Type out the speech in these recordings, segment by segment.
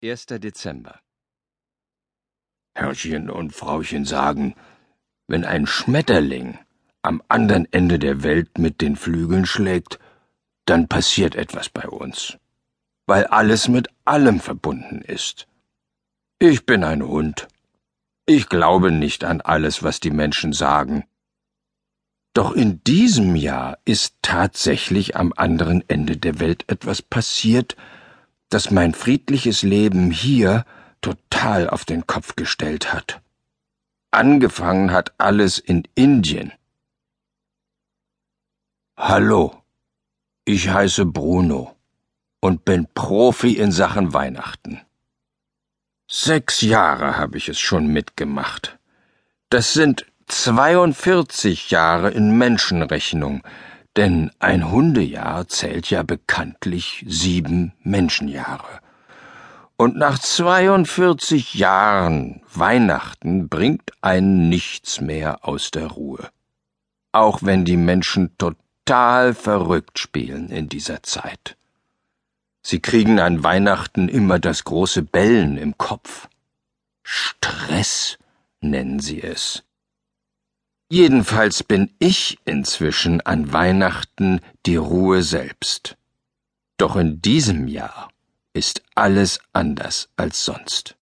1. Dezember. Herrchen und Frauchen sagen, wenn ein Schmetterling am anderen Ende der Welt mit den Flügeln schlägt, dann passiert etwas bei uns, weil alles mit allem verbunden ist. Ich bin ein Hund. Ich glaube nicht an alles, was die Menschen sagen. Doch in diesem Jahr ist tatsächlich am anderen Ende der Welt etwas passiert, das mein friedliches Leben hier total auf den Kopf gestellt hat. Angefangen hat alles in Indien. Hallo, ich heiße Bruno und bin Profi in Sachen Weihnachten. Sechs Jahre habe ich es schon mitgemacht. Das sind 42 Jahre in Menschenrechnung, denn ein Hundejahr zählt ja bekanntlich sieben Menschenjahre. Und nach 42 Jahren Weihnachten bringt einen nichts mehr aus der Ruhe. Auch wenn die Menschen total verrückt spielen in dieser Zeit. Sie kriegen an Weihnachten immer das große Bellen im Kopf. Stress nennen sie es. Jedenfalls bin ich inzwischen an Weihnachten die Ruhe selbst. Doch in diesem Jahr ist alles anders als sonst.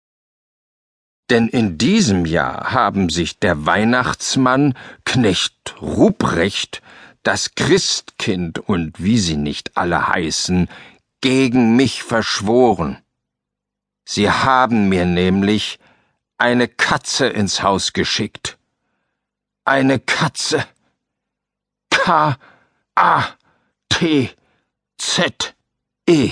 Denn in diesem Jahr haben sich der Weihnachtsmann, Knecht Ruprecht, das Christkind und wie sie nicht alle heißen, gegen mich verschworen. Sie haben mir nämlich eine Katze ins Haus geschickt eine Katze. K A T Z E.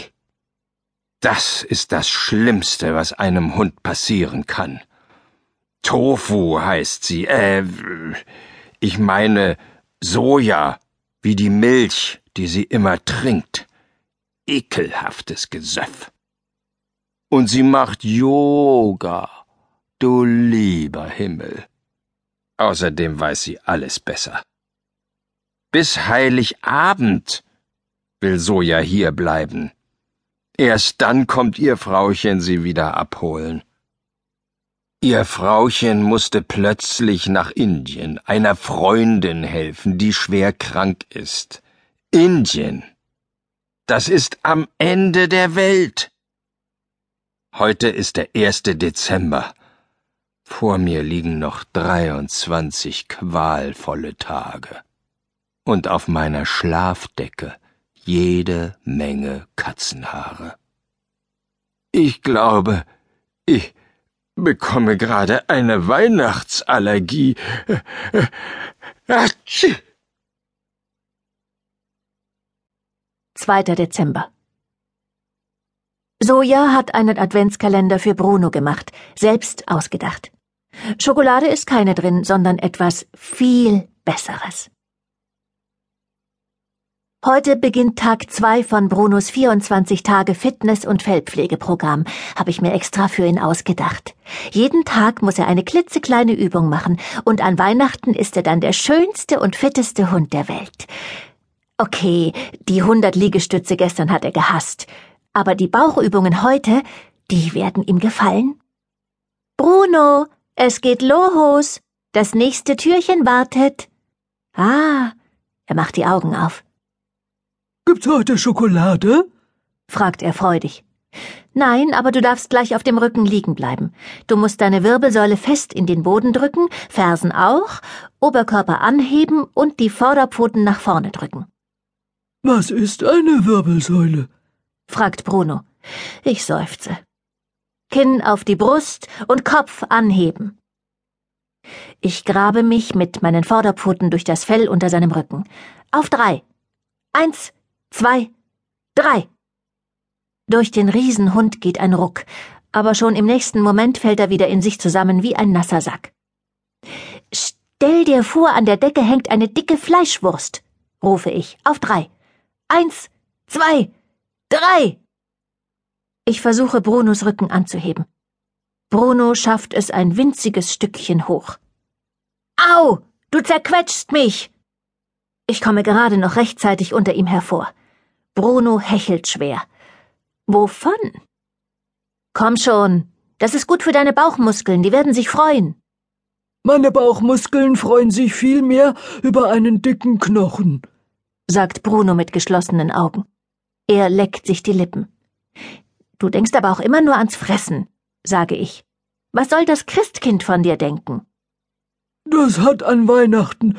Das ist das Schlimmste, was einem Hund passieren kann. Tofu heißt sie, äh, ich meine Soja, wie die Milch, die sie immer trinkt. Ekelhaftes Gesöff. Und sie macht Yoga, du lieber Himmel. Außerdem weiß sie alles besser. Bis Heiligabend will Soja hier bleiben. Erst dann kommt ihr Frauchen sie wieder abholen. Ihr Frauchen musste plötzlich nach Indien einer Freundin helfen, die schwer krank ist. Indien. Das ist am Ende der Welt. Heute ist der erste Dezember. Vor mir liegen noch dreiundzwanzig qualvolle Tage. Und auf meiner Schlafdecke jede Menge Katzenhaare. Ich glaube, ich bekomme gerade eine Weihnachtsallergie. Atschi! 2. Dezember. Soja hat einen Adventskalender für Bruno gemacht, selbst ausgedacht. Schokolade ist keine drin, sondern etwas viel Besseres. Heute beginnt Tag zwei von Brunos 24 Tage Fitness- und Fellpflegeprogramm, habe ich mir extra für ihn ausgedacht. Jeden Tag muss er eine klitzekleine Übung machen und an Weihnachten ist er dann der schönste und fitteste Hund der Welt. Okay, die 100 Liegestütze gestern hat er gehasst, aber die Bauchübungen heute, die werden ihm gefallen. Bruno, es geht los. Das nächste Türchen wartet. Ah, er macht die Augen auf. Gibt's heute Schokolade? fragt er freudig. Nein, aber du darfst gleich auf dem Rücken liegen bleiben. Du musst deine Wirbelsäule fest in den Boden drücken, Fersen auch, Oberkörper anheben und die Vorderpfoten nach vorne drücken. Was ist eine Wirbelsäule? fragt Bruno. Ich seufze. Kinn auf die Brust und Kopf anheben. Ich grabe mich mit meinen Vorderpfoten durch das Fell unter seinem Rücken. Auf drei. Eins, zwei, drei. Durch den Riesenhund geht ein Ruck, aber schon im nächsten Moment fällt er wieder in sich zusammen wie ein nasser Sack. Stell dir vor, an der Decke hängt eine dicke Fleischwurst, rufe ich. Auf drei. Eins, zwei, drei. Ich versuche Brunos Rücken anzuheben. Bruno schafft es ein winziges Stückchen hoch. Au! Du zerquetschst mich! Ich komme gerade noch rechtzeitig unter ihm hervor. Bruno hechelt schwer. Wovon? Komm schon, das ist gut für deine Bauchmuskeln, die werden sich freuen. Meine Bauchmuskeln freuen sich viel mehr über einen dicken Knochen, sagt Bruno mit geschlossenen Augen. Er leckt sich die Lippen. Du denkst aber auch immer nur ans Fressen, sage ich. Was soll das Christkind von dir denken? Das hat an Weihnachten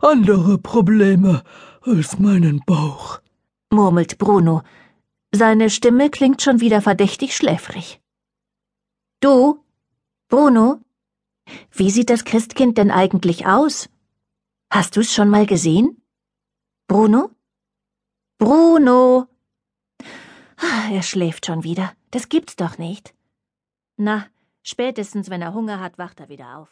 andere Probleme als meinen Bauch, murmelt Bruno. Seine Stimme klingt schon wieder verdächtig schläfrig. Du, Bruno, wie sieht das Christkind denn eigentlich aus? Hast du's schon mal gesehen? Bruno? Bruno! Ah, er schläft schon wieder. Das gibt's doch nicht. Na, spätestens wenn er Hunger hat, wacht er wieder auf.